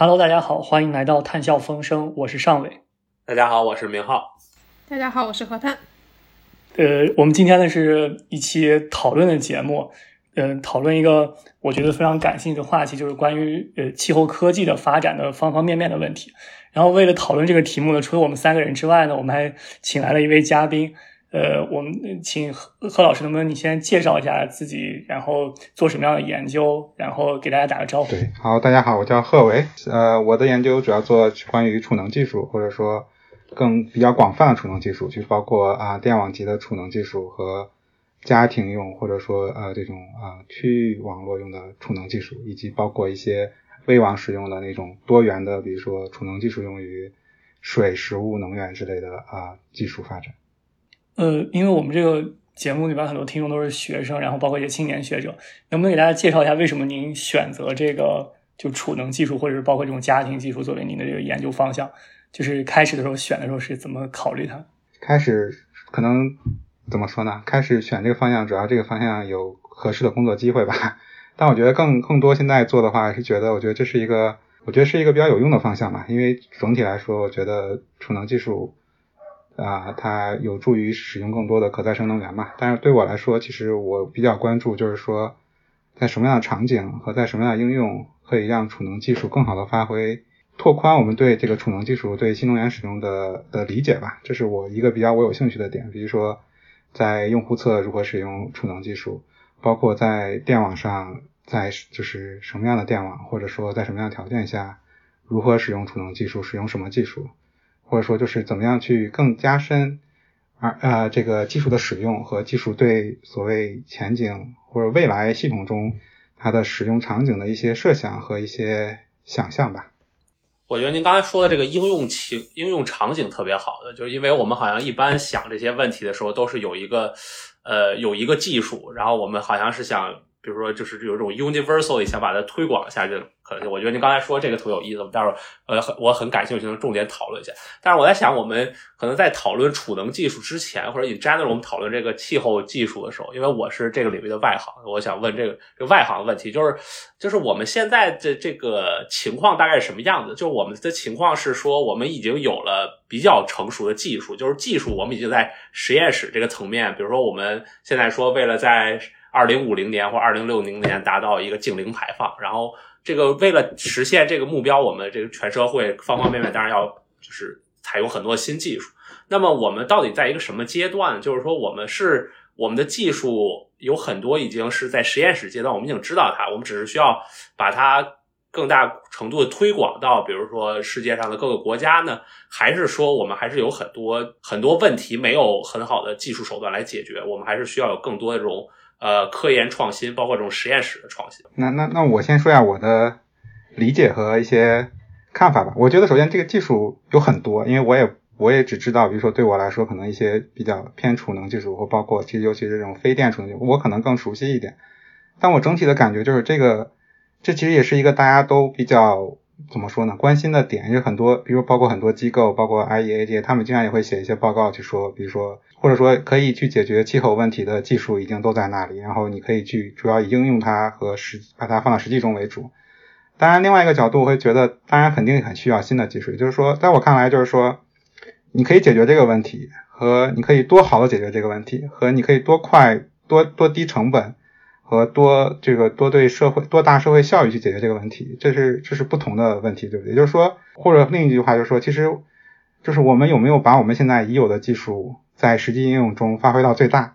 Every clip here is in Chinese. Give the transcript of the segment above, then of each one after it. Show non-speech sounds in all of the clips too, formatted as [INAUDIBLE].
Hello，大家好，欢迎来到谈笑风生，我是尚伟。大家好，我是明浩。大家好，我是何探。呃，我们今天呢是一期讨论的节目，嗯，讨论一个我觉得非常感兴趣的话题，就是关于呃气候科技的发展的方方面面的问题。然后为了讨论这个题目呢，除了我们三个人之外呢，我们还请来了一位嘉宾。呃，我们请何何老师，能不能你先介绍一下自己，然后做什么样的研究，然后给大家打个招呼。对，好，大家好，我叫贺维。呃，我的研究主要做关于储能技术，或者说更比较广泛的储能技术，就包括啊电网级的储能技术和家庭用或者说呃这种啊区域网络用的储能技术，以及包括一些微网使用的那种多元的，比如说储能技术用于水、食物、能源之类的啊技术发展。呃，因为我们这个节目里边很多听众都是学生，然后包括一些青年学者，能不能给大家介绍一下为什么您选择这个就储能技术，或者是包括这种家庭技术作为您的这个研究方向？就是开始的时候选的时候是怎么考虑它？开始可能怎么说呢？开始选这个方向，主要这个方向有合适的工作机会吧。[LAUGHS] 但我觉得更更多现在做的话，是觉得我觉得这是一个，我觉得是一个比较有用的方向吧。因为总体来说，我觉得储能技术。啊，它有助于使用更多的可再生能源嘛？但是对我来说，其实我比较关注就是说，在什么样的场景和在什么样的应用可以让储能技术更好的发挥，拓宽我们对这个储能技术对新能源使用的的理解吧。这是我一个比较我有兴趣的点。比如说，在用户侧如何使用储能技术，包括在电网上，在就是什么样的电网，或者说在什么样的条件下，如何使用储能技术，使用什么技术。或者说，就是怎么样去更加深，而呃这个技术的使用和技术对所谓前景或者未来系统中它的使用场景的一些设想和一些想象吧。我觉得您刚才说的这个应用情应用场景特别好的，就是因为我们好像一般想这些问题的时候，都是有一个呃有一个技术，然后我们好像是想，比如说就是有一种 universal 想把它推广下去。可能我觉得您刚才说这个特有意思，待会儿呃我很感兴趣，能重点讨论一下。但是我在想，我们可能在讨论储能技术之前，或者 in general 我们讨论这个气候技术的时候，因为我是这个领域的外行，我想问这个这个外行的问题，就是就是我们现在的这个情况大概是什么样子？就是我们的情况是说，我们已经有了比较成熟的技术，就是技术我们已经在实验室这个层面，比如说我们现在说为了在二零五零年或二零六零年达到一个净零排放，然后。这个为了实现这个目标，我们这个全社会方方面面当然要就是采用很多新技术。那么我们到底在一个什么阶段？就是说，我们是我们的技术有很多已经是在实验室阶段，我们已经知道它，我们只是需要把它更大程度的推广到，比如说世界上的各个国家呢？还是说我们还是有很多很多问题没有很好的技术手段来解决？我们还是需要有更多的这种。呃，科研创新包括这种实验室的创新。那那那我先说一下我的理解和一些看法吧。我觉得首先这个技术有很多，因为我也我也只知道，比如说对我来说，可能一些比较偏储能技术，或包括其实尤其是这种非电储能，我可能更熟悉一点。但我整体的感觉就是这个，这其实也是一个大家都比较。怎么说呢？关心的点有很多，比如包括很多机构，包括 IEA 这些，他们经常也会写一些报告去说，比如说或者说可以去解决气候问题的技术已经都在那里，然后你可以去主要以应用它和实把它放到实际中为主。当然，另外一个角度会觉得，当然肯定很需要新的技术，也就是说，在我看来，就是说你可以解决这个问题，和你可以多好的解决这个问题，和你可以多快多多低成本。和多这个多对社会多大社会效益去解决这个问题，这是这是不同的问题，对不对？也就是说，或者另一句话就是说，其实就是我们有没有把我们现在已有的技术在实际应用中发挥到最大？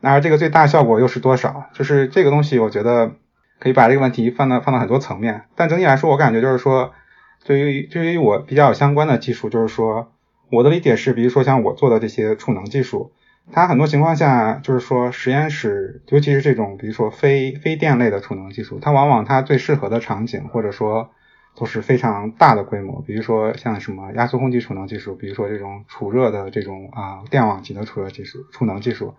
那而这个最大效果又是多少？就是这个东西，我觉得可以把这个问题放到放到很多层面。但整体来说，我感觉就是说，对于对于我比较相关的技术，就是说我的理解是，比如说像我做的这些储能技术。它很多情况下就是说，实验室，尤其是这种，比如说非非电类的储能技术，它往往它最适合的场景，或者说都是非常大的规模，比如说像什么压缩空气储能技术，比如说这种储热的这种啊电网级的储热技术、储能技术，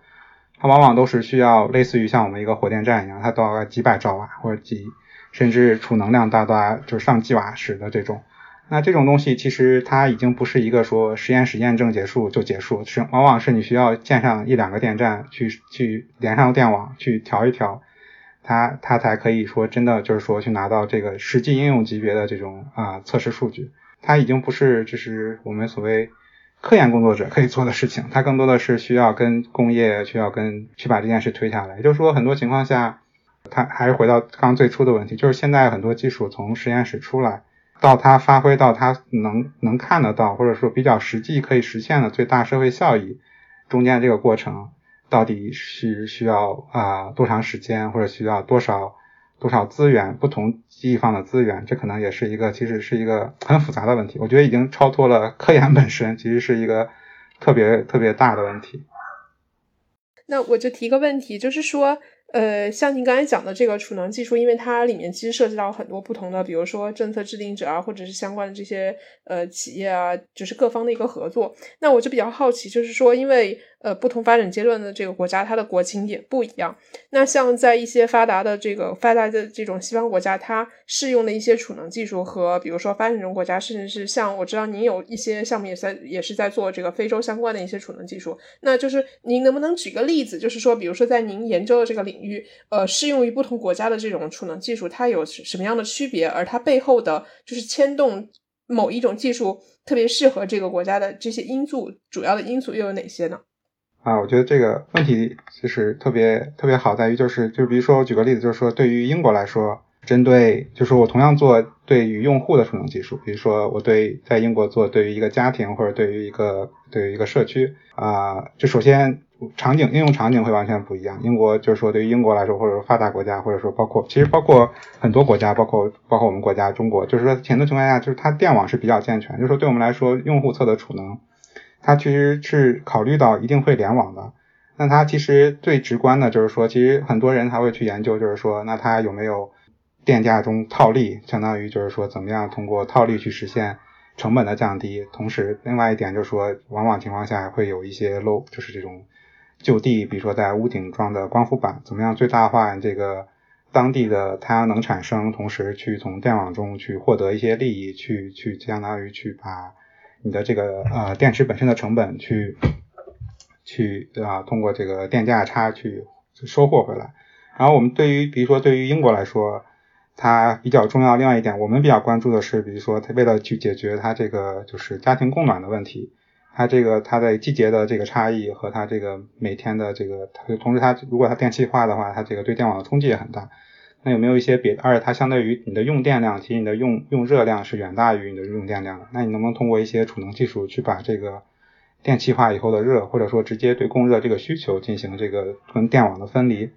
它往往都是需要类似于像我们一个火电站一样，它都要几百兆瓦或者几，甚至储能量达到就是上几瓦时的这种。那这种东西其实它已经不是一个说实验室验证结束就结束，是往往是你需要建上一两个电站去去连上电网去调一调，它它才可以说真的就是说去拿到这个实际应用级别的这种啊测试数据。它已经不是就是我们所谓科研工作者可以做的事情，它更多的是需要跟工业需要跟去把这件事推下来。也就是说，很多情况下，它还是回到刚最初的问题，就是现在很多技术从实验室出来。到它发挥到它能能看得到，或者说比较实际可以实现的最大社会效益，中间这个过程到底是需要啊多长时间，或者需要多少多少资源，不同地方的资源，这可能也是一个其实是一个很复杂的问题。我觉得已经超脱了科研本身，其实是一个特别特别大的问题。那我就提个问题，就是说。呃，像您刚才讲的这个储能技术，因为它里面其实涉及到很多不同的，比如说政策制定者啊，或者是相关的这些呃企业啊，就是各方的一个合作。那我就比较好奇，就是说，因为。呃，不同发展阶段的这个国家，它的国情也不一样。那像在一些发达的这个发达的这种西方国家，它适用的一些储能技术和，比如说发展中国家，甚至是像我知道您有一些项目也在也是在做这个非洲相关的一些储能技术。那就是您能不能举个例子，就是说，比如说在您研究的这个领域，呃，适用于不同国家的这种储能技术，它有什么样的区别？而它背后的就是牵动某一种技术特别适合这个国家的这些因素，主要的因素又有哪些呢？啊，我觉得这个问题就是特别特别好，在于就是就比如说我举个例子，就是说对于英国来说，针对就是我同样做对于用户的储能技术，比如说我对在英国做对于一个家庭或者对于一个对于一个社区啊，就首先场景应用场景会完全不一样。英国就是说对于英国来说，或者说发达国家，或者说包括其实包括很多国家，包括包括我们国家中国，就是说很多情况下就是它电网是比较健全，就是说对我们来说用户侧的储能。它其实是考虑到一定会联网的，那它其实最直观的就是说，其实很多人还会去研究，就是说，那它有没有电价中套利，相当于就是说，怎么样通过套利去实现成本的降低。同时，另外一点就是说，往往情况下会有一些漏，就是这种就地，比如说在屋顶装的光伏板，怎么样最大化这个当地的太阳能产生，同时去从电网中去获得一些利益，去去相当于去把。你的这个呃电池本身的成本去去啊通过这个电价差去收获回来，然后我们对于比如说对于英国来说，它比较重要另外一点，我们比较关注的是，比如说它为了去解决它这个就是家庭供暖的问题，它这个它的季节的这个差异和它这个每天的这个，同时它如果它电气化的话，它这个对电网的冲击也很大。那有没有一些别，而且它相对于你的用电量，其实你的用用热量是远大于你的用电量的。那你能不能通过一些储能技术去把这个电气化以后的热，或者说直接对供热这个需求进行这个跟电网的分离，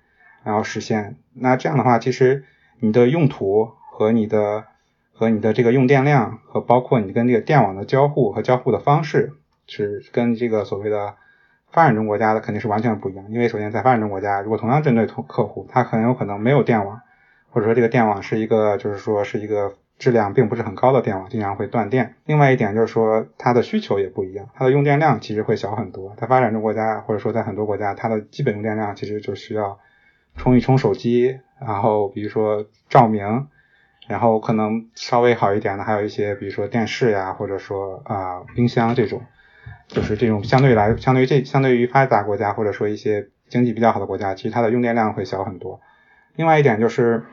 然后实现？那这样的话，其实你的用途和你的和你的这个用电量和包括你跟这个电网的交互和交互的方式，是跟这个所谓的发展中国家的肯定是完全不一样。因为首先在发展中国家，如果同样针对客客户，他很有可能没有电网。或者说这个电网是一个，就是说是一个质量并不是很高的电网，经常会断电。另外一点就是说它的需求也不一样，它的用电量其实会小很多。在发展中国家，或者说在很多国家，它的基本用电量其实就需要充一充手机，然后比如说照明，然后可能稍微好一点的还有一些，比如说电视呀，或者说啊冰箱这种，就是这种相对来相对于这相对于发达国家或者说一些经济比较好的国家，其实它的用电量会小很多。另外一点就是。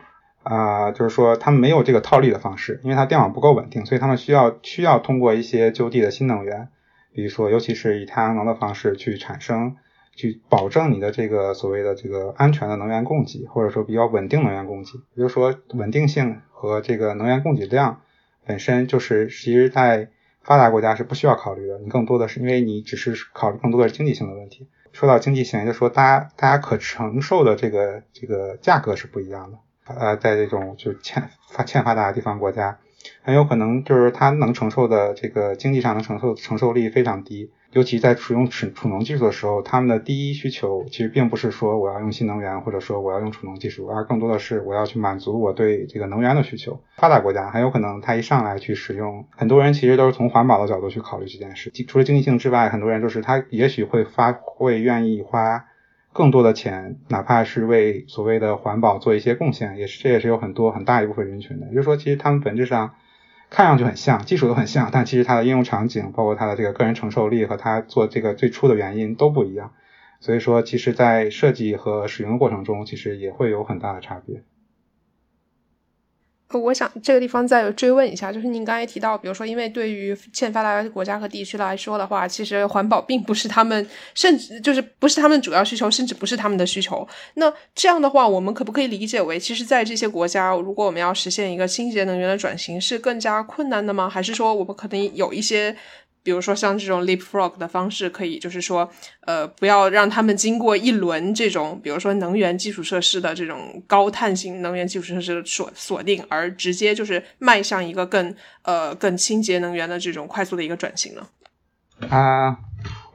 啊，就是说他们没有这个套利的方式，因为它电网不够稳定，所以他们需要需要通过一些就地的新能源，比如说尤其是以太阳能的方式去产生，去保证你的这个所谓的这个安全的能源供给，或者说比较稳定能源供给。比如说稳定性和这个能源供给量本身就是，其实在发达国家是不需要考虑的，你更多的是因为你只是考虑更多的是经济性的问题。说到经济性，就说大家大家可承受的这个这个价格是不一样的。呃，在这种就欠发欠发达的地方国家，很有可能就是它能承受的这个经济上能承受承受力非常低，尤其在使用储储能技术的时候，他们的第一需求其实并不是说我要用新能源或者说我要用储能技术，而更多的是我要去满足我对这个能源的需求。发达国家很有可能他一上来去使用，很多人其实都是从环保的角度去考虑这件事，除了经济性之外，很多人就是他也许会发会愿意花。更多的钱，哪怕是为所谓的环保做一些贡献，也是这也是有很多很大一部分人群的。也就是说，其实他们本质上看上去很像，技术都很像，但其实它的应用场景，包括它的这个个人承受力和它做这个最初的原因都不一样。所以说，其实在设计和使用过程中，其实也会有很大的差别。我想这个地方再追问一下，就是您刚才提到，比如说，因为对于欠发达国家和地区来说的话，其实环保并不是他们，甚至就是不是他们主要需求，甚至不是他们的需求。那这样的话，我们可不可以理解为，其实，在这些国家，如果我们要实现一个清洁能源的转型，是更加困难的吗？还是说，我们可能有一些？比如说像这种 leapfrog 的方式，可以就是说，呃，不要让他们经过一轮这种，比如说能源基础设施的这种高碳型能源基础设施的锁锁定，而直接就是迈向一个更呃更清洁能源的这种快速的一个转型呢？啊，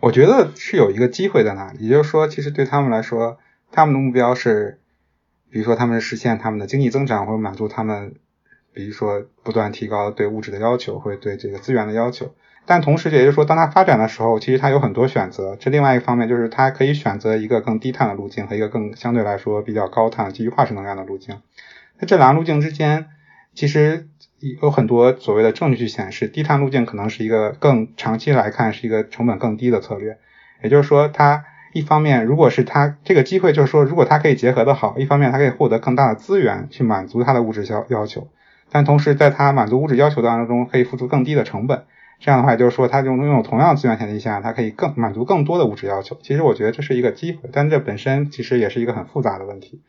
我觉得是有一个机会在那里，也就是说，其实对他们来说，他们的目标是，比如说他们实现他们的经济增长，或者满足他们，比如说不断提高对物质的要求，或者对这个资源的要求。但同时，也就是说，当它发展的时候，其实它有很多选择。这另外一方面就是，它可以选择一个更低碳的路径和一个更相对来说比较高碳基于化石能源的路径。那这两个路径之间，其实有很多所谓的证据去显示，低碳路径可能是一个更长期来看是一个成本更低的策略。也就是说，它一方面，如果是它这个机会，就是说，如果它可以结合的好，一方面它可以获得更大的资源去满足它的物质要要求，但同时在它满足物质要求的过程中，可以付出更低的成本。这样的话，就是说，它拥拥有同样资源前提下，它可以更满足更多的物质要求。其实我觉得这是一个机会，但这本身其实也是一个很复杂的问题。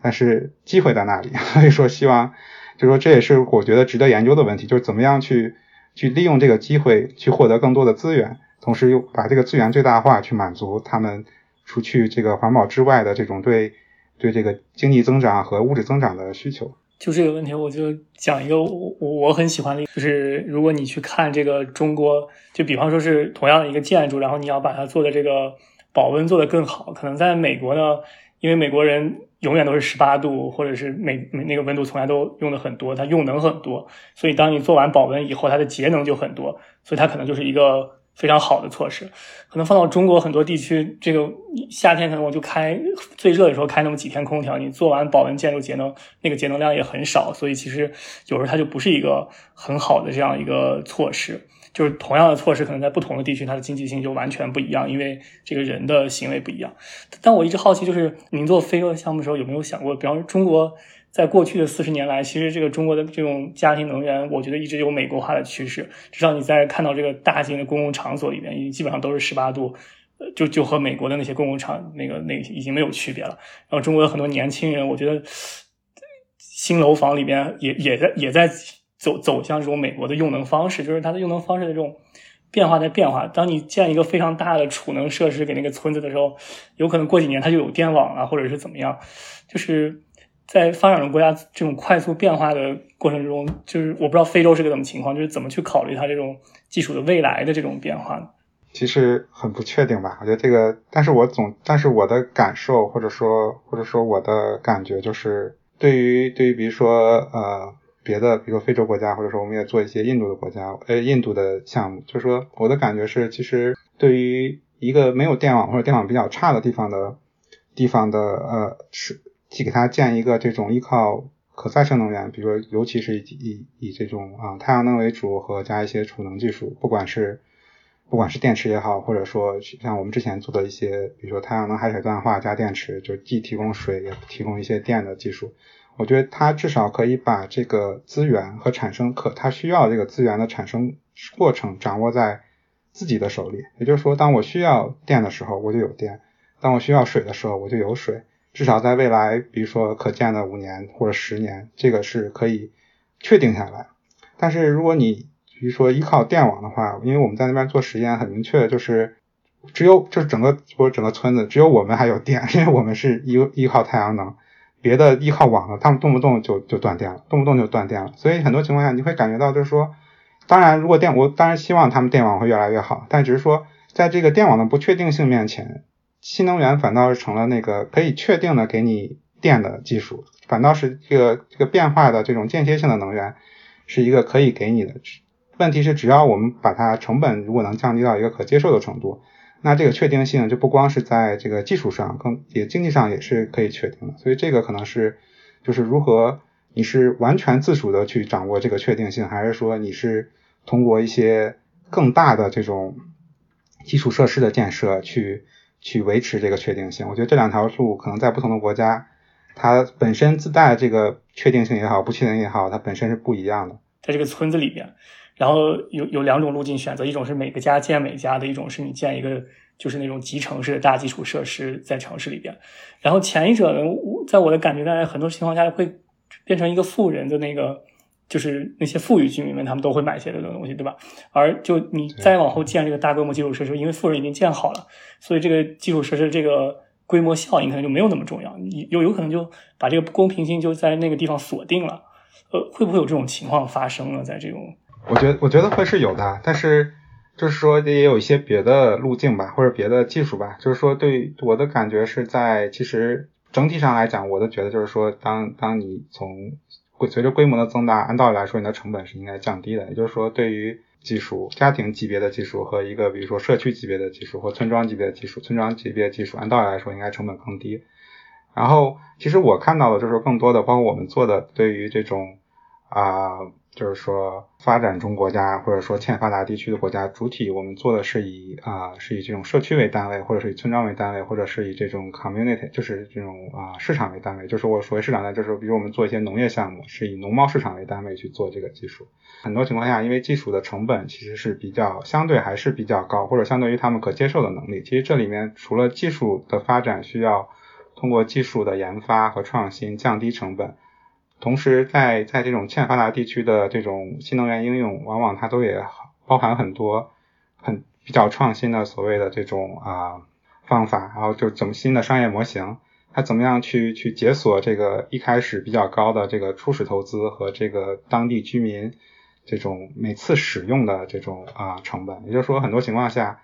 但是机会在那里，[LAUGHS] 所以说希望，就是说这也是我觉得值得研究的问题，就是怎么样去去利用这个机会去获得更多的资源，同时又把这个资源最大化，去满足他们除去这个环保之外的这种对对这个经济增长和物质增长的需求。就这个问题，我就讲一个我我很喜欢的，就是如果你去看这个中国，就比方说是同样的一个建筑，然后你要把它做的这个保温做得更好，可能在美国呢，因为美国人永远都是十八度，或者是每每那个温度从来都用的很多，它用能很多，所以当你做完保温以后，它的节能就很多，所以它可能就是一个。非常好的措施，可能放到中国很多地区，这个夏天可能我就开最热的时候开那么几天空调，你做完保温建筑节能，那个节能量也很少，所以其实有时候它就不是一个很好的这样一个措施。就是同样的措施，可能在不同的地区，它的经济性就完全不一样，因为这个人的行为不一样。但我一直好奇，就是您做非洲项目的时候，有没有想过，比方说中国？在过去的四十年来，其实这个中国的这种家庭能源，我觉得一直有美国化的趋势。至少你在看到这个大型的公共场所里面，已经基本上都是十八度，就就和美国的那些公共场那个那已经没有区别了。然后中国的很多年轻人，我觉得新楼房里边也也在也在走走向这种美国的用能方式，就是它的用能方式的这种变化在变化。当你建一个非常大的储能设施给那个村子的时候，有可能过几年它就有电网了，或者是怎么样，就是。在发展中国家这种快速变化的过程中，就是我不知道非洲是个什么情况，就是怎么去考虑它这种技术的未来的这种变化呢？其实很不确定吧，我觉得这个，但是我总，但是我的感受或者说或者说我的感觉就是，对于对于比如说呃别的，比如说非洲国家，或者说我们也做一些印度的国家，呃印度的项目，就是说我的感觉是，其实对于一个没有电网或者电网比较差的地方的地方的呃是。去给它建一个这种依靠可再生能源，比如说尤其是以以以这种啊太阳能为主和加一些储能技术，不管是不管是电池也好，或者说像我们之前做的一些，比如说太阳能海水淡化加电池，就既提供水也提供一些电的技术，我觉得它至少可以把这个资源和产生可它需要这个资源的产生过程掌握在自己的手里。也就是说，当我需要电的时候，我就有电；当我需要水的时候，我就有水。至少在未来，比如说可见的五年或者十年，这个是可以确定下来。但是如果你比如说依靠电网的话，因为我们在那边做实验，很明确就是只有就是整个或者整个村子只有我们还有电，因为我们是依依靠太阳能，别的依靠网的，他们动不动就就断电了，动不动就断电了。所以很多情况下你会感觉到就是说，当然如果电我当然希望他们电网会越来越好，但只是说在这个电网的不确定性面前。新能源反倒是成了那个可以确定的给你电的技术，反倒是这个这个变化的这种间歇性的能源是一个可以给你的。问题是，只要我们把它成本如果能降低到一个可接受的程度，那这个确定性就不光是在这个技术上，更也经济上也是可以确定的。所以这个可能是就是如何你是完全自主的去掌握这个确定性，还是说你是通过一些更大的这种基础设施的建设去。去维持这个确定性。我觉得这两条路可能在不同的国家，它本身自带这个确定性也好，不确定也好，它本身是不一样的。在这个村子里边，然后有有两种路径选择，一种是每个家建每家的，一种是你建一个就是那种集成式的大基础设施在城市里边。然后前一者呢，在我的感觉，在很多情况下会变成一个富人的那个。就是那些富裕居民们，他们都会买一些这种东西，对吧？而就你再往后建这个大规模基础设施，因为富人已经建好了，所以这个基础设施这个规模效应可能就没有那么重要。你有有可能就把这个不公平性就在那个地方锁定了。呃，会不会有这种情况发生呢？在这种，我觉得我觉得会是有的，但是就是说也有一些别的路径吧，或者别的技术吧。就是说，对我的感觉是在其实整体上来讲，我都觉得就是说，当当你从随着规模的增大，按道理来说，你的成本是应该降低的。也就是说，对于技术、家庭级别的技术和一个比如说社区级别的技术或村庄级别的技术，村庄级别的技术按道理来说应该成本更低。然后，其实我看到的就是更多的，包括我们做的对于这种啊。就是说，发展中国家或者说欠发达地区的国家，主体我们做的是以啊，是以这种社区为单位，或者是以村庄为单位，或者是以这种 community，就是这种啊市场为单位。就是我所谓市场呢，就是比如我们做一些农业项目，是以农贸市场为单位去做这个技术。很多情况下，因为技术的成本其实是比较相对还是比较高，或者相对于他们可接受的能力。其实这里面除了技术的发展需要通过技术的研发和创新降低成本。同时，在在这种欠发达地区的这种新能源应用，往往它都也包含很多很比较创新的所谓的这种啊方法，然后就怎么新的商业模型，它怎么样去去解锁这个一开始比较高的这个初始投资和这个当地居民这种每次使用的这种啊成本。也就是说，很多情况下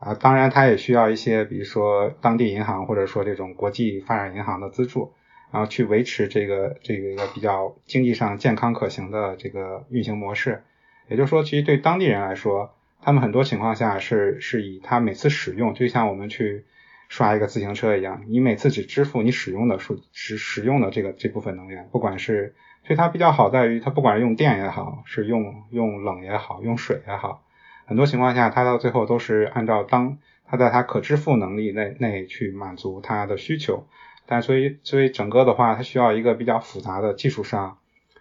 啊，当然它也需要一些，比如说当地银行或者说这种国际发展银行的资助。然后去维持这个这个一个比较经济上健康可行的这个运行模式，也就是说，其实对当地人来说，他们很多情况下是是以他每次使用，就像我们去刷一个自行车一样，你每次只支付你使用的数使使用的这个这部分能源，不管是所以它比较好在于，它不管是用电也好，是用用冷也好，用水也好，很多情况下它到最后都是按照当它在它可支付能力内内去满足它的需求。但所以，所以整个的话，它需要一个比较复杂的技术上，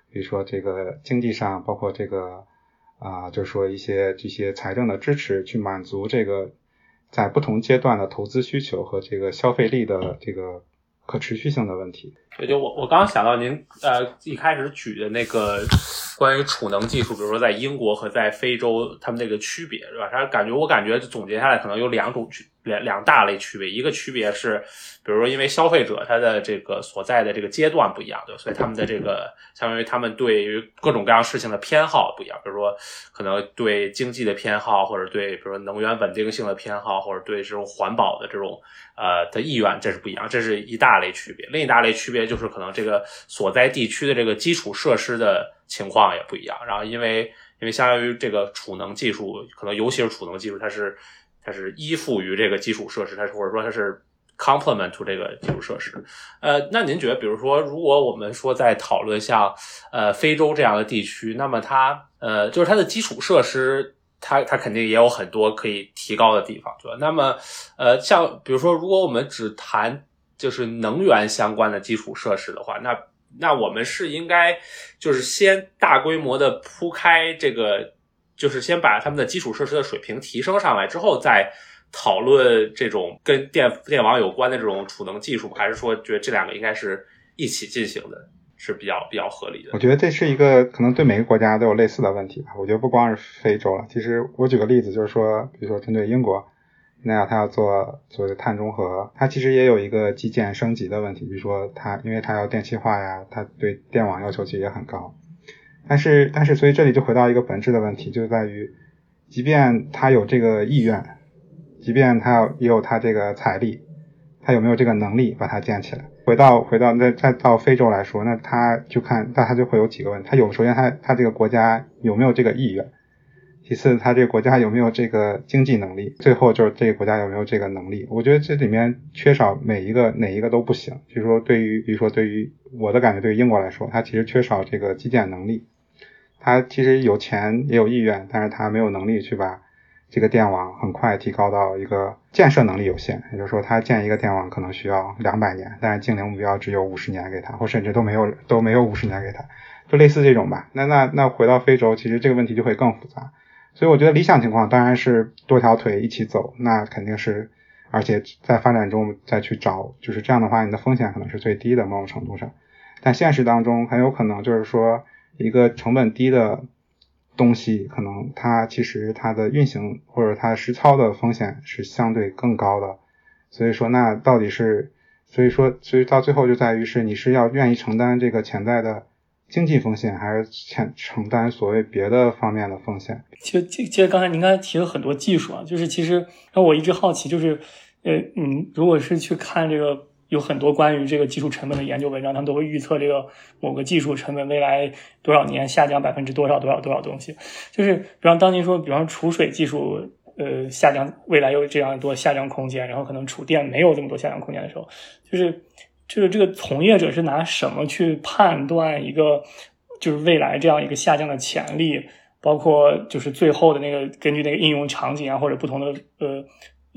比如说这个经济上，包括这个啊，就是说一些这些财政的支持，去满足这个在不同阶段的投资需求和这个消费力的这个可持续性的问题。也就我我刚刚想到您呃一开始举的那个关于储能技术，比如说在英国和在非洲，他们那个区别是吧？他感觉我感觉总结下来可能有两种区。两两大类区别，一个区别是，比如说因为消费者他的这个所在的这个阶段不一样，对，所以他们的这个相当于他们对于各种各样事情的偏好不一样，比如说可能对经济的偏好，或者对比如说能源稳定性的偏好，或者对这种环保的这种呃的意愿，这是不一样，这是一大类区别。另一大类区别就是可能这个所在地区的这个基础设施的情况也不一样。然后因为因为相当于这个储能技术，可能尤其是储能技术，它是。它是依附于这个基础设施，它是或者说它是 complement to 这个基础设施。呃，那您觉得，比如说，如果我们说在讨论像呃非洲这样的地区，那么它呃就是它的基础设施，它它肯定也有很多可以提高的地方，对吧？那么呃像比如说，如果我们只谈就是能源相关的基础设施的话，那那我们是应该就是先大规模的铺开这个。就是先把他们的基础设施的水平提升上来之后，再讨论这种跟电电网有关的这种储能技术，还是说觉得这两个应该是一起进行的，是比较比较合理的？我觉得这是一个可能对每个国家都有类似的问题吧。我觉得不光是非洲了，其实我举个例子，就是说，比如说针对英国，那样他要做所谓的碳中和，它其实也有一个基建升级的问题，比如说它因为它要电气化呀，它对电网要求其实也很高。但是，但是，所以这里就回到一个本质的问题，就在于，即便他有这个意愿，即便他也有他这个财力，他有没有这个能力把它建起来？回到回到那再到非洲来说，那他就看，那他就会有几个问题。他有，首先他他这个国家有没有这个意愿？其次，他这个国家有没有这个经济能力？最后就是这个国家有没有这个能力？我觉得这里面缺少每一个哪一个都不行。就是说，对于比如说对于我的感觉，对于英国来说，它其实缺少这个基建能力。他其实有钱也有意愿，但是他没有能力去把这个电网很快提高到一个建设能力有限，也就是说，它建一个电网可能需要两百年，但是净零目标只有五十年给它，或甚至都没有都没有五十年给它，就类似这种吧。那那那回到非洲，其实这个问题就会更复杂。所以我觉得理想情况当然是多条腿一起走，那肯定是，而且在发展中再去找，就是这样的话，你的风险可能是最低的某种程度上。但现实当中很有可能就是说，一个成本低的。东西可能它其实它的运行或者它实操的风险是相对更高的，所以说那到底是，所以说所以到最后就在于是你是要愿意承担这个潜在的经济风险，还是承承担所谓别的方面的风险？其实其实刚才您刚才提了很多技术啊，就是其实那我一直好奇，就是呃嗯，如果是去看这个。有很多关于这个技术成本的研究文章，他们都会预测这个某个技术成本未来多少年下降百分之多少多少多少东西。就是比方当您说，比方储水技术呃下降，未来有这样多下降空间，然后可能储电没有这么多下降空间的时候，就是就是这个从业者是拿什么去判断一个就是未来这样一个下降的潜力，包括就是最后的那个根据那个应用场景啊或者不同的呃。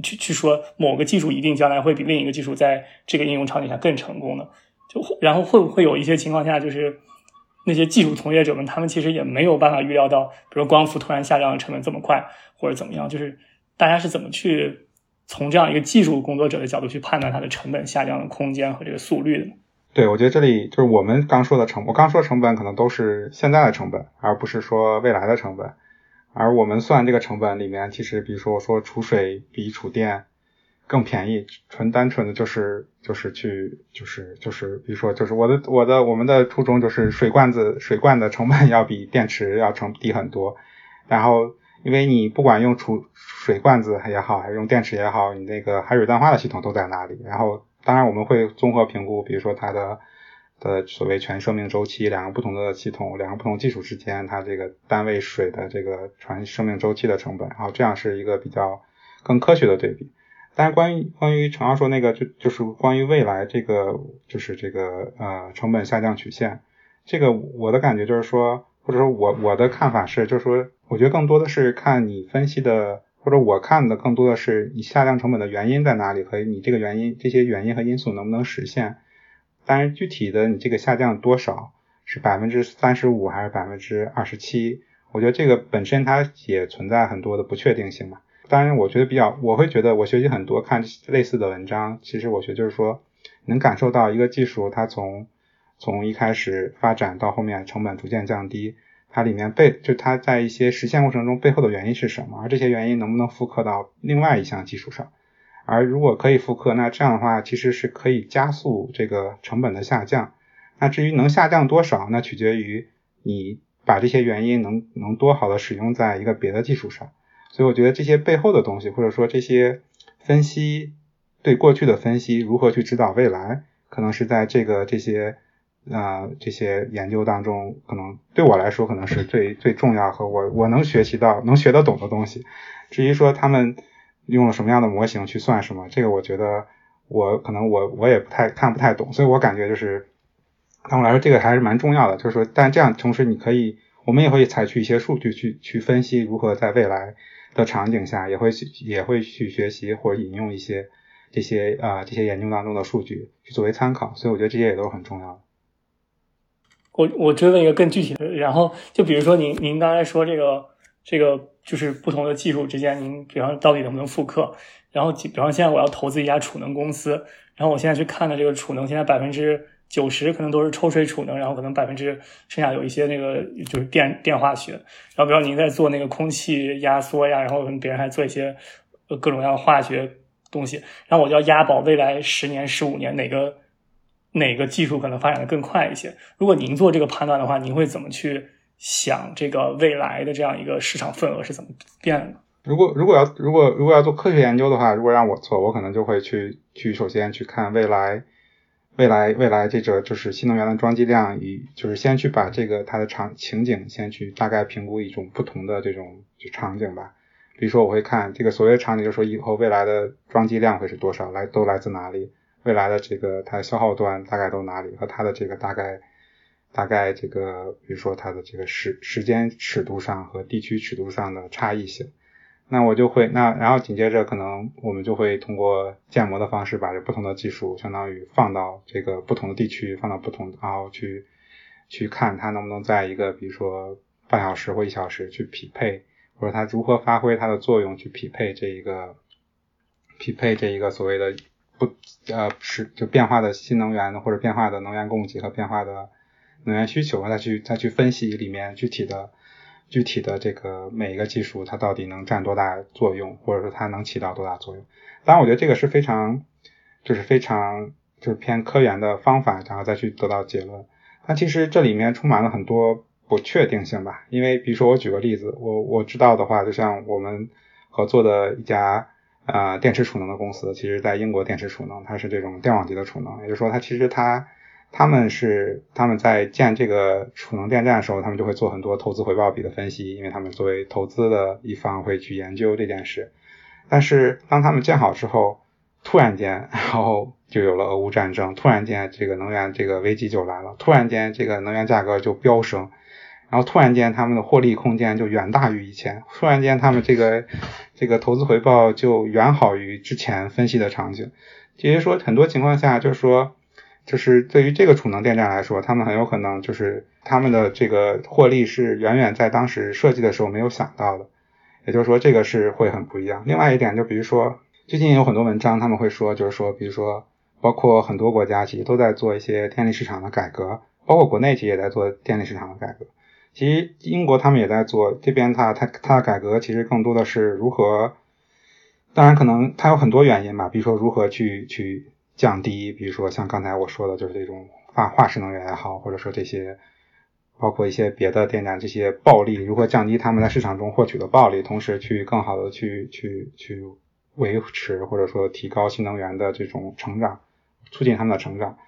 去去说某个技术一定将来会比另一个技术在这个应用场景下更成功的，就然后会不会有一些情况下，就是那些技术从业者们，他们其实也没有办法预料到，比如光伏突然下降的成本这么快，或者怎么样，就是大家是怎么去从这样一个技术工作者的角度去判断它的成本下降的空间和这个速率的？对，我觉得这里就是我们刚说的成，我刚说成本可能都是现在的成本，而不是说未来的成本。而我们算这个成本里面，其实比如说我说储水比储电更便宜，纯单纯的就是就是去就是就是比如说就是我的我的我们的初衷就是水罐子水罐的成本要比电池要成低很多，然后因为你不管用储水罐子也好，还是用电池也好，你那个海水淡化的系统都在那里，然后当然我们会综合评估，比如说它的。的所谓全生命周期，两个不同的系统，两个不同技术之间，它这个单位水的这个全生命周期的成本，然后这样是一个比较更科学的对比。但是关于关于陈阳说那个，就就是关于未来这个，就是这个呃成本下降曲线，这个我的感觉就是说，或者说我我的看法是，就是说，我觉得更多的是看你分析的，或者我看的更多的是你下降成本的原因在哪里，和你这个原因这些原因和因素能不能实现。但是具体的你这个下降多少是百分之三十五还是百分之二十七？我觉得这个本身它也存在很多的不确定性嘛。当然，我觉得比较，我会觉得我学习很多看类似的文章，其实我觉得就是说能感受到一个技术它从从一开始发展到后面成本逐渐降低，它里面背就它在一些实现过程中背后的原因是什么，而这些原因能不能复刻到另外一项技术上？而如果可以复刻，那这样的话其实是可以加速这个成本的下降。那至于能下降多少，那取决于你把这些原因能能多好的使用在一个别的技术上。所以我觉得这些背后的东西，或者说这些分析对过去的分析如何去指导未来，可能是在这个这些呃这些研究当中，可能对我来说可能是最最重要和我我能学习到能学得懂的东西。至于说他们。用了什么样的模型去算什么？这个我觉得我可能我我也不太看不太懂，所以我感觉就是，对我来说这个还是蛮重要的。就是说，但这样同时你可以，我们也会采取一些数据去去分析如何在未来的场景下，也会也会去学习或者引用一些这些啊这些研究当中的数据去作为参考。所以我觉得这些也都是很重要。我我追问一个更具体的，然后就比如说您您刚才说这个这个。就是不同的技术之间，您比方到底能不能复刻？然后，比方现在我要投资一家储能公司，然后我现在去看的这个储能，现在百分之九十可能都是抽水储能，然后可能百分之剩下有一些那个就是电电化学。然后，比方您在做那个空气压缩呀，然后可能别人还做一些各种各样化学东西，然后我就要押宝未来十年、十五年哪个哪个技术可能发展的更快一些。如果您做这个判断的话，您会怎么去？想这个未来的这样一个市场份额是怎么变的？如果如果要如果如果要做科学研究的话，如果让我做，我可能就会去去首先去看未来未来未来这个就是新能源的装机量，以就是先去把这个它的场情景先去大概评估一种不同的这种就场景吧。比如说我会看这个所谓的场景，就是说以后未来的装机量会是多少，来都来自哪里？未来的这个它的消耗端大概都哪里？和它的这个大概。大概这个，比如说它的这个时时间尺度上和地区尺度上的差异性，那我就会那然后紧接着可能我们就会通过建模的方式把这不同的技术相当于放到这个不同的地区，放到不同然后去去看它能不能在一个比如说半小时或一小时去匹配，或者它如何发挥它的作用去匹配这一个匹配这一个所谓的不呃是就变化的新能源或者变化的能源供给和变化的能源需求，再去再去分析里面具体的。具体的这个每一个技术，它到底能占多大作用，或者说它能起到多大作用？当然，我觉得这个是非常，就是非常就是偏科研的方法，然后再去得到结论。但其实这里面充满了很多不确定性吧？因为比如说我举个例子，我我知道的话，就像我们合作的一家呃电池储能的公司，其实在英国电池储能，它是这种电网级的储能，也就是说它其实它。他们是他们在建这个储能电站的时候，他们就会做很多投资回报比的分析，因为他们作为投资的一方会去研究这件事。但是当他们建好之后，突然间，然后就有了俄乌战争，突然间这个能源这个危机就来了，突然间这个能源价格就飙升，然后突然间他们的获利空间就远大于以前，突然间他们这个这个投资回报就远好于之前分析的场景。也就是说，很多情况下就是说。就是对于这个储能电站来说，他们很有可能就是他们的这个获利是远远在当时设计的时候没有想到的，也就是说这个是会很不一样。另外一点，就比如说最近有很多文章，他们会说，就是说，比如说包括很多国家其实都在做一些电力市场的改革，包括国内其实也在做电力市场的改革。其实英国他们也在做，这边它它它改革其实更多的是如何，当然可能它有很多原因吧，比如说如何去去。降低，比如说像刚才我说的，就是这种化化石能源也好，或者说这些包括一些别的电站这些暴利，如何降低他们在市场中获取的暴利，同时去更好的去去去维持或者说提高新能源的这种成长，促进他们的成长。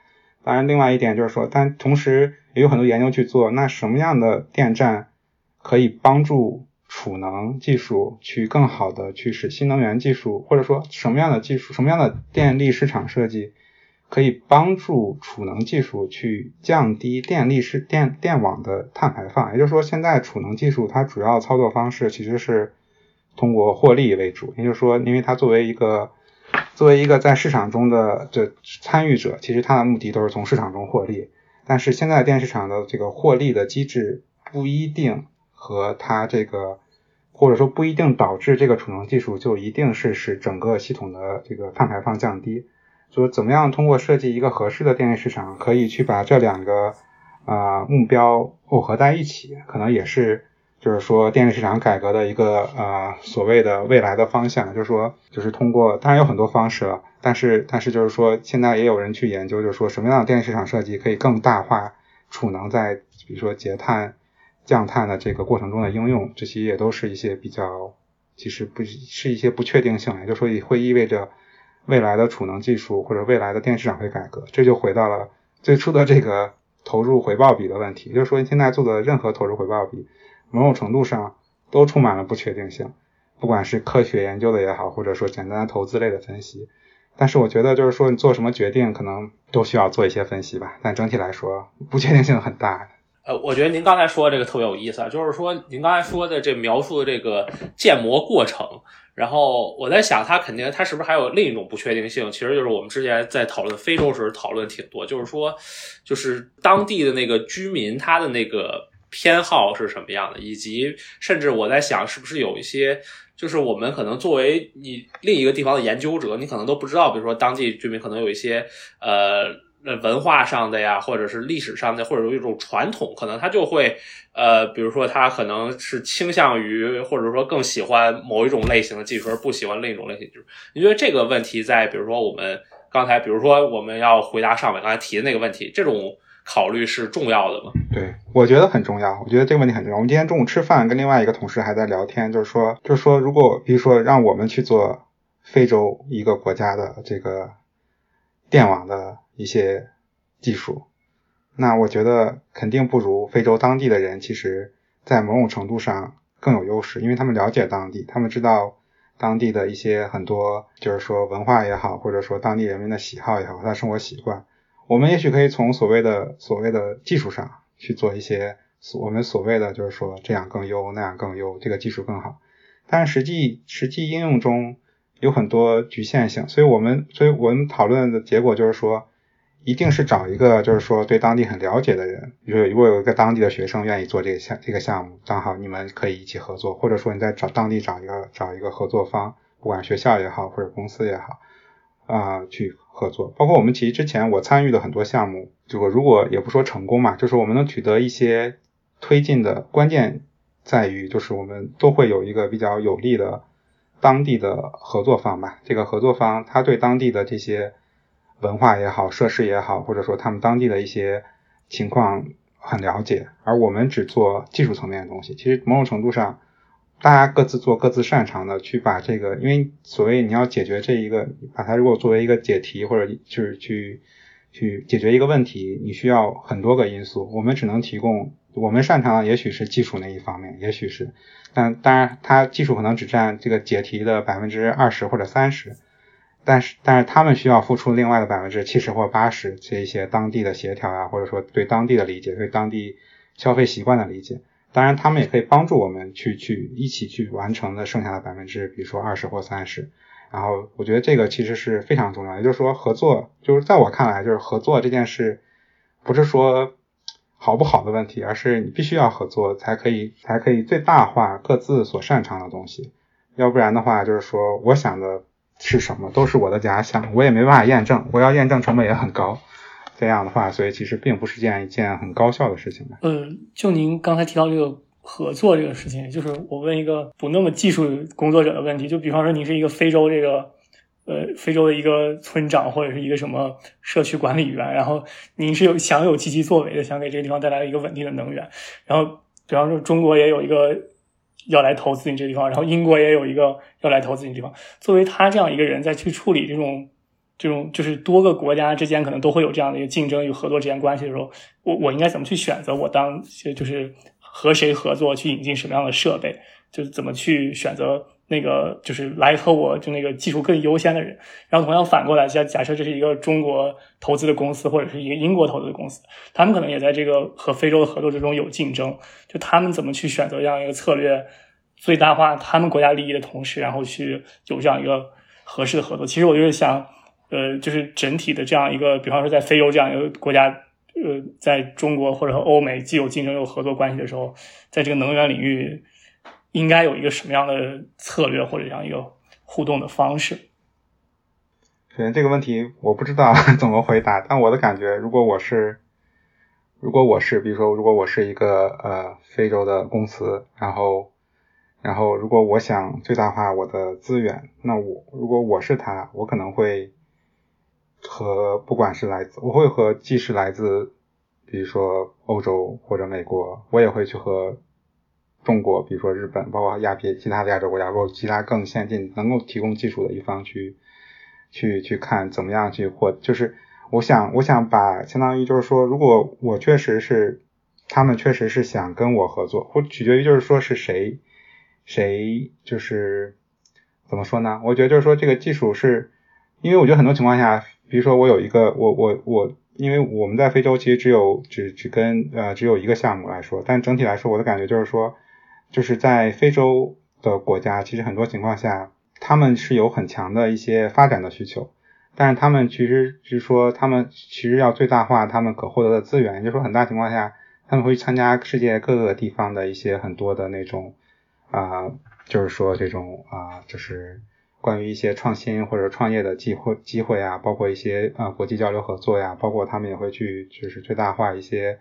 当然，另外一点就是说，但同时也有很多研究去做，那什么样的电站可以帮助？储能技术去更好的去使新能源技术，或者说什么样的技术，什么样的电力市场设计，可以帮助储能技术去降低电力是电电网的碳排放。也就是说，现在储能技术它主要操作方式其实是通过获利为主。也就是说，因为它作为一个作为一个在市场中的这参与者，其实他的目的都是从市场中获利。但是现在电市场的这个获利的机制不一定和它这个。或者说不一定导致这个储能技术就一定是使整个系统的这个碳排放降低。说怎么样通过设计一个合适的电力市场，可以去把这两个啊目标耦合在一起，可能也是就是说电力市场改革的一个呃所谓的未来的方向。就是说，就是通过当然有很多方式了，但是但是就是说现在也有人去研究，就是说什么样的电力市场设计可以更大化储能在比如说节碳。降碳的这个过程中的应用，这些也都是一些比较，其实不是一些不确定性，也就说也会意味着未来的储能技术或者未来的电市场会改革，这就回到了最初的这个投入回报比的问题，就是说现在做的任何投入回报比，某种程度上都充满了不确定性，不管是科学研究的也好，或者说简单的投资类的分析，但是我觉得就是说你做什么决定可能都需要做一些分析吧，但整体来说不确定性很大。呃，我觉得您刚才说这个特别有意思啊，就是说您刚才说的这描述的这个建模过程，然后我在想，它肯定它是不是还有另一种不确定性？其实就是我们之前在讨论非洲时讨论挺多，就是说，就是当地的那个居民他的那个偏好是什么样的，以及甚至我在想，是不是有一些，就是我们可能作为你另一个地方的研究者，你可能都不知道，比如说当地居民可能有一些呃。文化上的呀，或者是历史上的，或者有一种传统，可能他就会，呃，比如说他可能是倾向于，或者说更喜欢某一种类型的技术，而不喜欢另一种类型技术。你觉得这个问题在，比如说我们刚才，比如说我们要回答上面刚才提的那个问题，这种考虑是重要的吗？对，我觉得很重要。我觉得这个问题很重要。我们今天中午吃饭，跟另外一个同事还在聊天，就是说，就是说，如果比如说让我们去做非洲一个国家的这个电网的。一些技术，那我觉得肯定不如非洲当地的人，其实在某种程度上更有优势，因为他们了解当地，他们知道当地的一些很多，就是说文化也好，或者说当地人民的喜好也好，他生活习惯，我们也许可以从所谓的所谓的技术上去做一些，我们所谓的就是说这样更优，那样更优，这个技术更好。但是实际实际应用中有很多局限性，所以我们所以我们讨论的结果就是说，一定是找一个就是说对当地很了解的人，比如如果有一个当地的学生愿意做这个项这个项目，刚好你们可以一起合作，或者说你在找当地找一个找一个合作方，不管学校也好或者公司也好，啊去合作。包括我们其实之前我参与的很多项目，这个如果也不说成功嘛，就是我们能取得一些推进的关键。在于就是我们都会有一个比较有利的当地的合作方吧。这个合作方他对当地的这些文化也好、设施也好，或者说他们当地的一些情况很了解，而我们只做技术层面的东西。其实某种程度上，大家各自做各自擅长的，去把这个，因为所谓你要解决这一个，把它如果作为一个解题或者就是去去解决一个问题，你需要很多个因素，我们只能提供。我们擅长的也许是技术那一方面，也许是，但当然，它技术可能只占这个解题的百分之二十或者三十，但是但是他们需要付出另外的百分之七十或八十这一些当地的协调啊，或者说对当地的理解，对当地消费习惯的理解。当然，他们也可以帮助我们去去一起去完成的剩下的百分之，比如说二十或三十。然后我觉得这个其实是非常重要，也就是说合作，就是在我看来，就是合作这件事，不是说。好不好的问题，而是你必须要合作才可以，才可以最大化各自所擅长的东西。要不然的话，就是说我想的是什么，都是我的假想，我也没办法验证，我要验证成本也很高。这样的话，所以其实并不是件一件很高效的事情。呃，就您刚才提到这个合作这个事情，就是我问一个不那么技术工作者的问题，就比方说您是一个非洲这个。呃，非洲的一个村长或者是一个什么社区管理员，然后您是有想有积极作为的，想给这个地方带来一个稳定的能源。然后，比方说中国也有一个要来投资你这个地方，然后英国也有一个要来投资你地方。作为他这样一个人，在去处理这种这种就是多个国家之间可能都会有这样的一个竞争与合作之间关系的时候，我我应该怎么去选择？我当就是和谁合作，去引进什么样的设备，就是怎么去选择？那个就是来和我就那个技术更优先的人，然后同样反过来，假假设这是一个中国投资的公司或者是一个英国投资的公司，他们可能也在这个和非洲的合作之中有竞争，就他们怎么去选择这样一个策略，最大化他们国家利益的同时，然后去有这样一个合适的合作。其实我就是想，呃，就是整体的这样一个，比方说在非洲这样一个国家，呃，在中国或者和欧美既有竞争又有合作关系的时候，在这个能源领域。应该有一个什么样的策略或者这样一个互动的方式？首先这个问题我不知道 [LAUGHS] 怎么回答，但我的感觉，如果我是，如果我是，比如说，如果我是一个呃非洲的公司，然后，然后如果我想最大化我的资源，那我如果我是他，我可能会和不管是来自，我会和既是来自，比如说欧洲或者美国，我也会去和。中国，比如说日本，包括亚别其他的亚洲国家，或者其他更先进、能够提供技术的一方去，去去看怎么样去获，就是我想，我想把相当于就是说，如果我确实是，他们确实是想跟我合作，或取决于就是说是谁，谁就是怎么说呢？我觉得就是说这个技术是，因为我觉得很多情况下，比如说我有一个，我我我。因为我们在非洲其实只有只只跟呃只有一个项目来说，但整体来说我的感觉就是说。就是在非洲的国家，其实很多情况下，他们是有很强的一些发展的需求，但是他们其实是说，他们其实要最大化他们可获得的资源，就是说很大情况下，他们会参加世界各个地方的一些很多的那种啊，就是说这种啊，就是关于一些创新或者创业的机会机会啊，包括一些啊国际交流合作呀，包括他们也会去就是最大化一些。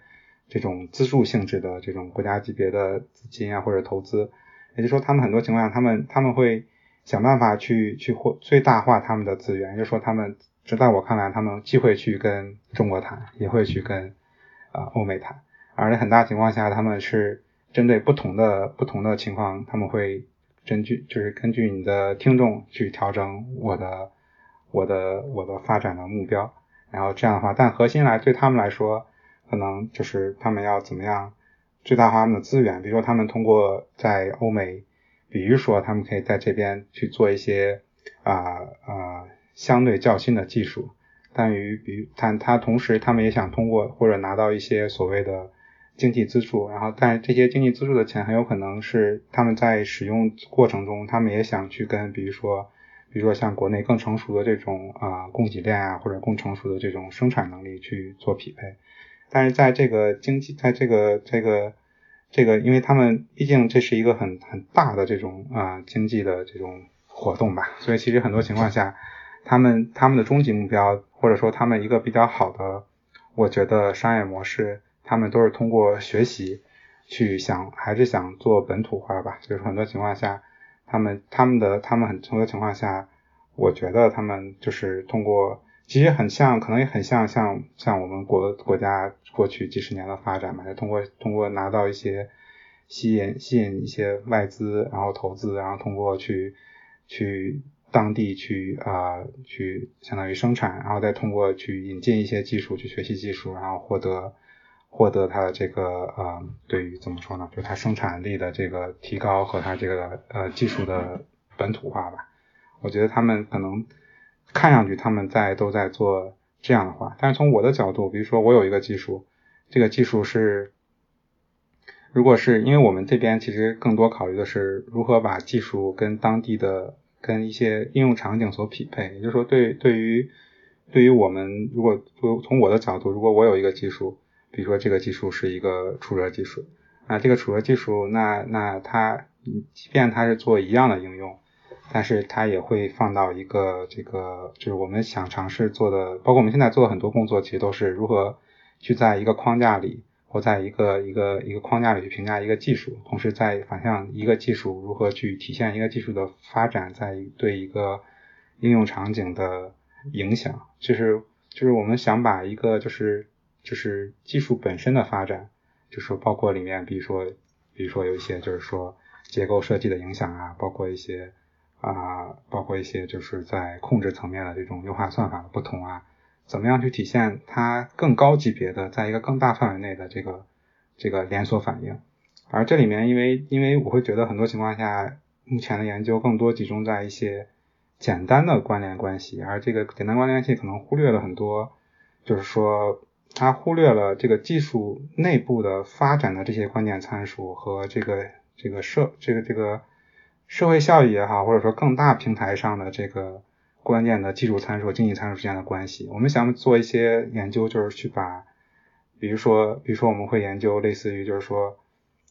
这种资助性质的这种国家级别的资金啊，或者投资，也就是说，他们很多情况下，他们他们会想办法去去获最大化他们的资源。就是说，他们这在我看来，他们既会去跟中国谈，也会去跟啊欧美谈，而且很大情况下，他们是针对不同的不同的情况，他们会根据就是根据你的听众去调整我的我的我的发展的目标，然后这样的话，但核心来对他们来说。可能就是他们要怎么样最大化他们的资源，比如说他们通过在欧美，比如说他们可以在这边去做一些啊啊相对较新的技术，但于比但他同时他们也想通过或者拿到一些所谓的经济资助，然后但这些经济资助的钱很有可能是他们在使用过程中，他们也想去跟比如说，比如说像国内更成熟的这种啊供给链啊，或者更成熟的这种生产能力去做匹配。但是在这个经济，在这个这个这个，因为他们毕竟这是一个很很大的这种啊经济的这种活动吧，所以其实很多情况下，他们他们的终极目标，或者说他们一个比较好的，我觉得商业模式。他们都是通过学习去想，还是想做本土化吧？就是很多情况下，他们他们的他们很多情况下，我觉得他们就是通过，其实很像，可能也很像像像我们国国家过去几十年的发展嘛，就通过通过拿到一些吸引吸引一些外资，然后投资，然后通过去去当地去啊去相当于生产，然后再通过去引进一些技术，去学习技术，然后获得。获得它的这个呃，对于怎么说呢，就它生产力的这个提高和它这个呃技术的本土化吧。我觉得他们可能看上去他们在都在做这样的话，但是从我的角度，比如说我有一个技术，这个技术是，如果是因为我们这边其实更多考虑的是如何把技术跟当地的跟一些应用场景所匹配，也就是说，对对于对于我们如果从我的角度，如果我有一个技术。比如说这个技术是一个储热技术，那这个储热技术，那那它即便它是做一样的应用，但是它也会放到一个这个就是我们想尝试做的，包括我们现在做的很多工作，其实都是如何去在一个框架里或在一个一个一个框架里去评价一个技术，同时在反向一个技术如何去体现一个技术的发展在对一个应用场景的影响，就是就是我们想把一个就是。就是技术本身的发展，就是包括里面，比如说，比如说有一些就是说结构设计的影响啊，包括一些啊，包括一些就是在控制层面的这种优化算法的不同啊，怎么样去体现它更高级别的，在一个更大范围内的这个这个连锁反应。而这里面，因为因为我会觉得很多情况下，目前的研究更多集中在一些简单的关联关系，而这个简单关联关系可能忽略了很多，就是说。它忽略了这个技术内部的发展的这些关键参数和这个这个社这个这个社会效益也好，或者说更大平台上的这个关键的技术参数、经济参数之间的关系。我们想做一些研究，就是去把，比如说，比如说我们会研究类似于就是说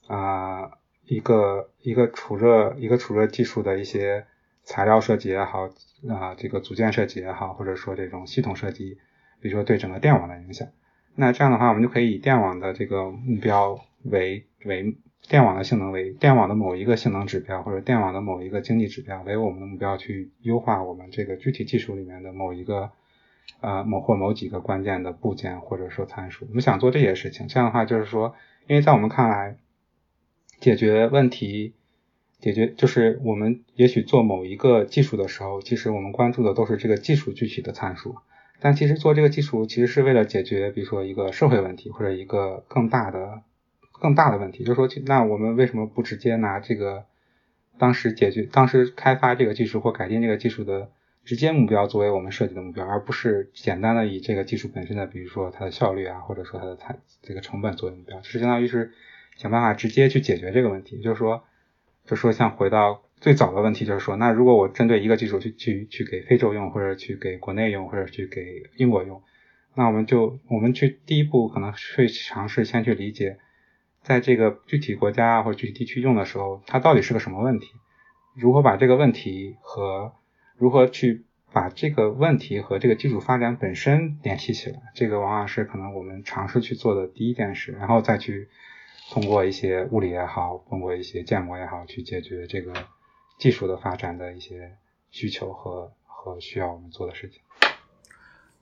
啊一个一个储热一个储热技术的一些材料设计也好啊这个组件设计也好，或者说这种系统设计，比如说对整个电网的影响。那这样的话，我们就可以以电网的这个目标为为电网的性能为电网的某一个性能指标，或者电网的某一个经济指标为我们的目标去优化我们这个具体技术里面的某一个呃某或某几个关键的部件或者说参数。我们想做这些事情，这样的话就是说，因为在我们看来，解决问题解决就是我们也许做某一个技术的时候，其实我们关注的都是这个技术具体的参数。但其实做这个技术，其实是为了解决，比如说一个社会问题，或者一个更大的、更大的问题。就是说，那我们为什么不直接拿这个当时解决、当时开发这个技术或改进这个技术的直接目标作为我们设计的目标，而不是简单的以这个技术本身的，比如说它的效率啊，或者说它的产这个成本作为目标，就是相当于是想办法直接去解决这个问题。就是说，就说像回到。最早的问题就是说，那如果我针对一个技术去去去给非洲用，或者去给国内用，或者去给英国用，那我们就我们去第一步可能会尝试先去理解，在这个具体国家或者具体地区用的时候，它到底是个什么问题？如何把这个问题和如何去把这个问题和这个技术发展本身联系起来？这个往往是可能我们尝试去做的第一件事，然后再去通过一些物理也好，通过一些建模也好，去解决这个。技术的发展的一些需求和和需要我们做的事情。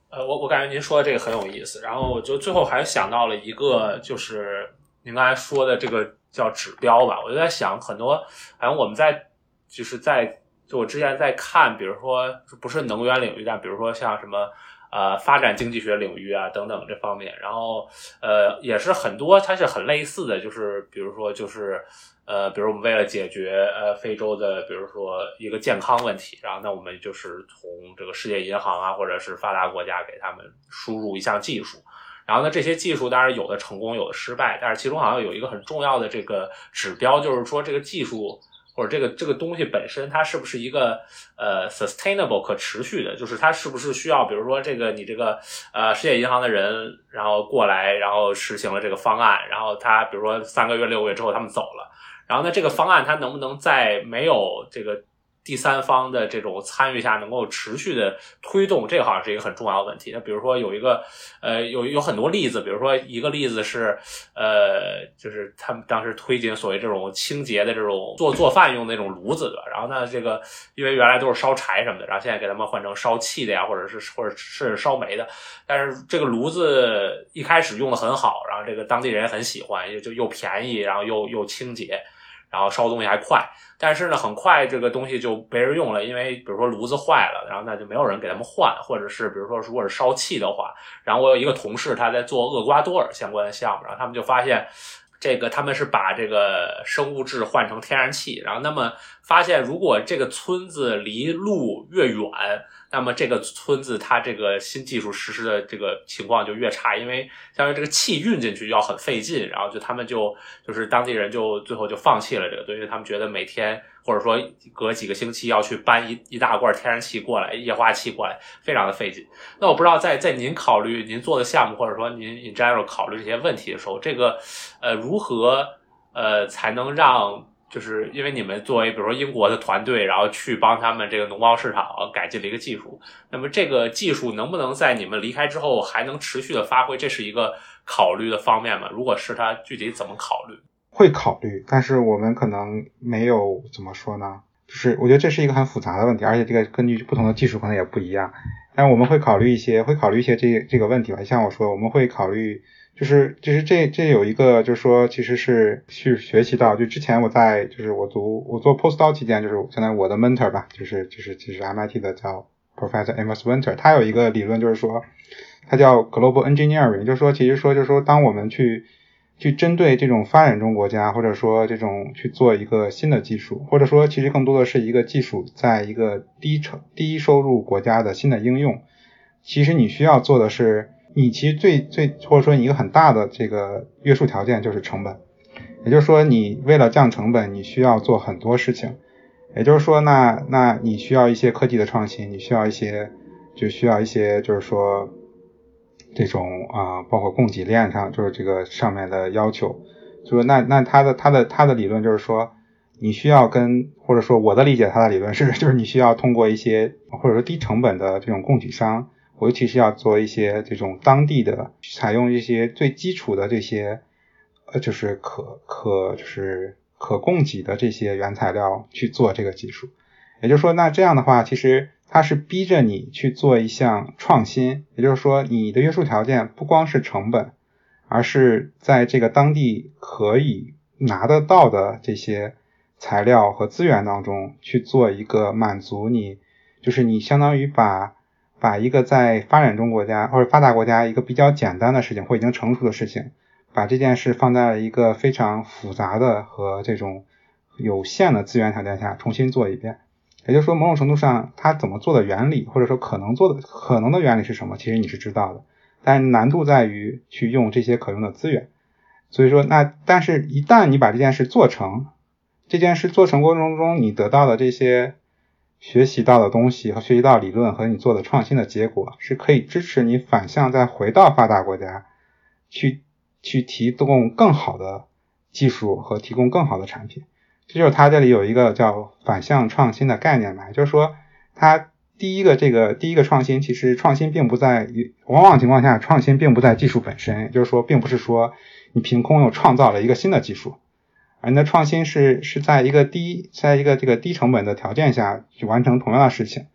呃，我我感觉您说的这个很有意思。然后我就最后还想到了一个，就是您刚才说的这个叫指标吧。我就在想，很多好像我们在就是在就我之前在看，比如说不是能源领域但比如说像什么呃发展经济学领域啊等等这方面，然后呃也是很多它是很类似的，就是比如说就是。呃，比如我们为了解决呃非洲的，比如说一个健康问题，然后那我们就是从这个世界银行啊，或者是发达国家给他们输入一项技术，然后呢，这些技术当然有的成功，有的失败，但是其中好像有一个很重要的这个指标，就是说这个技术或者这个这个东西本身，它是不是一个呃 sustainable 可持续的，就是它是不是需要，比如说这个你这个呃世界银行的人，然后过来，然后实行了这个方案，然后他比如说三个月、六个月之后他们走了，然后呢，这个方案它能不能在没有这个第三方的这种参与下，能够持续的推动，这个好像是一个很重要的问题。那比如说有一个，呃，有有很多例子，比如说一个例子是，呃，就是他们当时推进所谓这种清洁的这种做做饭用那种炉子的，然后呢，这个因为原来都是烧柴什么的，然后现在给他们换成烧气的呀，或者是或者是烧煤的，但是这个炉子一开始用的很好，然后这个当地人很喜欢，就又便宜，然后又又清洁。然后烧东西还快，但是呢，很快这个东西就没人用了，因为比如说炉子坏了，然后那就没有人给他们换，或者是比如说如果是烧气的话，然后我有一个同事他在做厄瓜多尔相关的项目，然后他们就发现，这个他们是把这个生物质换成天然气，然后那么发现如果这个村子离路越远。那么这个村子它这个新技术实施的这个情况就越差，因为相当于这个气运进去要很费劲，然后就他们就就是当地人就最后就放弃了这个，因为他们觉得每天或者说隔几个星期要去搬一一大罐天然气过来、液化气过来，非常的费劲。那我不知道在在您考虑您做的项目或者说您 in general 考虑这些问题的时候，这个呃如何呃才能让就是因为你们作为比如说英国的团队，然后去帮他们这个农贸市场改进了一个技术，那么这个技术能不能在你们离开之后还能持续的发挥？这是一个考虑的方面吗？如果是，它具体怎么考虑？会考虑，但是我们可能没有怎么说呢？就是我觉得这是一个很复杂的问题，而且这个根据不同的技术可能也不一样。但我们会考虑一些，会考虑一些这这个问题吧。像我说，我们会考虑。就是，就是这这有一个，就是说，其实是去学习到，就之前我在，就是我读我做 postdoc 期间，就是相当于我的 mentor 吧，就是就是其实 MIT 的叫 Professor Amos Winter，他有一个理论，就是说，他叫 global engineering，就是说，其实说就是说，当我们去去针对这种发展中国家，或者说这种去做一个新的技术，或者说其实更多的是一个技术在一个低成低收入国家的新的应用，其实你需要做的是。你其实最最或者说你一个很大的这个约束条件就是成本，也就是说你为了降成本，你需要做很多事情，也就是说那那你需要一些科技的创新，你需要一些就需要一些就是说这种啊包括供给链上就是这个上面的要求，就是那那他的他的他的理论就是说你需要跟或者说我的理解他的理论是就是你需要通过一些或者说低成本的这种供给商。尤其是要做一些这种当地的，采用一些最基础的这些，呃，就是可可就是可供给的这些原材料去做这个技术。也就是说，那这样的话，其实它是逼着你去做一项创新。也就是说，你的约束条件不光是成本，而是在这个当地可以拿得到的这些材料和资源当中去做一个满足你，就是你相当于把。把一个在发展中国家或者发达国家一个比较简单的事情或已经成熟的事情，把这件事放在了一个非常复杂的和这种有限的资源条件下重新做一遍。也就是说，某种程度上，它怎么做的原理或者说可能做的可能的原理是什么，其实你是知道的，但难度在于去用这些可用的资源。所以说，那但是一旦你把这件事做成，这件事做成过程中你得到的这些。学习到的东西和学习到理论和你做的创新的结果，是可以支持你反向再回到发达国家，去去提供更好的技术和提供更好的产品。这就是他这里有一个叫反向创新的概念嘛，就是说，他第一个这个第一个创新，其实创新并不在于，往往情况下创新并不在技术本身，就是说，并不是说你凭空又创造了一个新的技术。而你的创新是是在一个低，在一个这个低成本的条件下去完成同样的事情，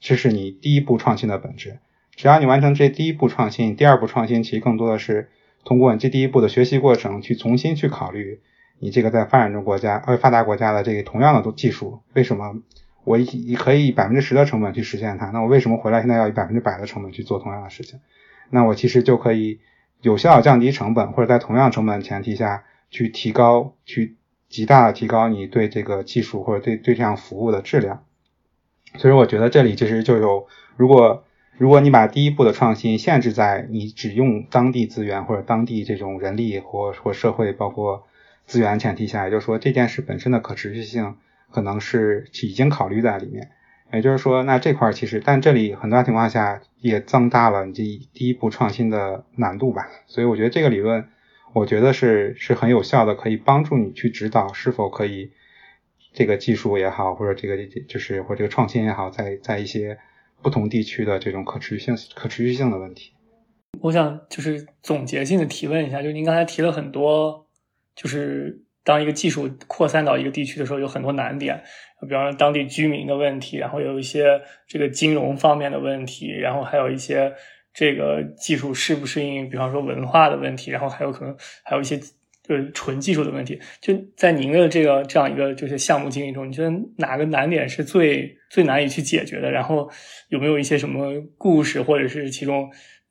这是你第一步创新的本质。只要你完成这第一步创新，第二步创新其实更多的是通过你这第一步的学习过程去重新去考虑你这个在发展中国家呃发达国家的这个同样的技术，为什么我以可以以百分之十的成本去实现它？那我为什么回来现在要以百分之百的成本去做同样的事情？那我其实就可以有效降低成本，或者在同样成本前提下。去提高，去极大的提高你对这个技术或者对对这样服务的质量。所以我觉得这里其实就有，如果如果你把第一步的创新限制在你只用当地资源或者当地这种人力或或社会包括资源前提下，也就是说这件事本身的可持续性可能是已经考虑在里面。也就是说，那这块其实，但这里很大情况下也增大了你这第一步创新的难度吧。所以我觉得这个理论，我觉得是是很有效的，可以帮助你去指导是否可以这个技术也好，或者这个就是或者这个创新也好，在在一些不同地区的这种可持续性可持续性的问题。我想就是总结性的提问一下，就是您刚才提了很多，就是当一个技术扩散到一个地区的时候，有很多难点。比方说当地居民的问题，然后有一些这个金融方面的问题，然后还有一些这个技术适不适应，比方说文化的问题，然后还有可能还有一些呃纯技术的问题。就在您的这个这样一个就是项目经历中，你觉得哪个难点是最最难以去解决的？然后有没有一些什么故事，或者是其中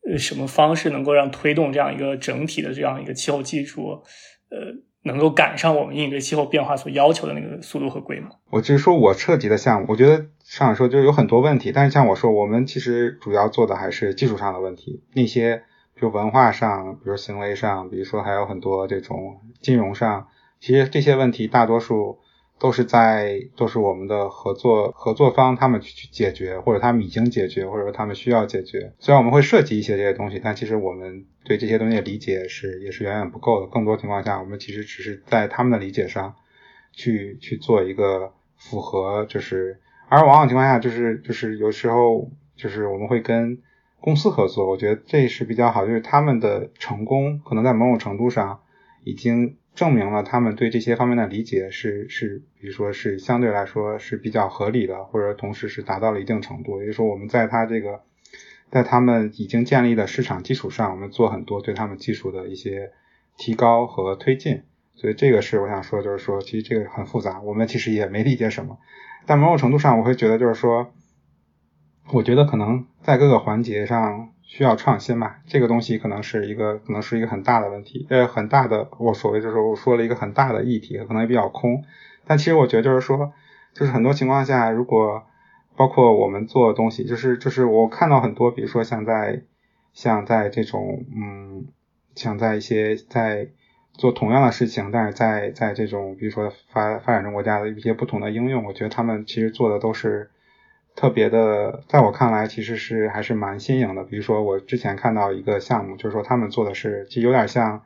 呃什么方式能够让推动这样一个整体的这样一个气候技术，呃？能够赶上我们应对气候变化所要求的那个速度和规模。我只是说我涉及的项目，我觉得上说就是有很多问题，但是像我说，我们其实主要做的还是技术上的问题，那些就文化上，比如行为上，比如说还有很多这种金融上，其实这些问题大多数。都是在都是我们的合作合作方，他们去去解决，或者他们已经解决，或者说他们需要解决。虽然我们会涉及一些这些东西，但其实我们对这些东西的理解是也是远远不够的。更多情况下，我们其实只是在他们的理解上去去做一个符合，就是而往往情况下就是就是有时候就是我们会跟公司合作，我觉得这是比较好，就是他们的成功可能在某种程度上已经。证明了他们对这些方面的理解是是，比如说是相对来说是比较合理的，或者同时是达到了一定程度。也就是说，我们在他这个，在他们已经建立的市场基础上，我们做很多对他们技术的一些提高和推进。所以这个是我想说，就是说，其实这个很复杂，我们其实也没理解什么。但某种程度上，我会觉得就是说，我觉得可能在各个环节上。需要创新嘛？这个东西可能是一个，可能是一个很大的问题，呃，很大的，我所谓就是我说了一个很大的议题，可能也比较空。但其实我觉得就是说，就是很多情况下，如果包括我们做东西，就是就是我看到很多，比如说像在像在这种，嗯，像在一些在做同样的事情，但是在在这种比如说发发展中国家的一些不同的应用，我觉得他们其实做的都是。特别的，在我看来，其实是还是蛮新颖的。比如说，我之前看到一个项目，就是说他们做的是，其实有点像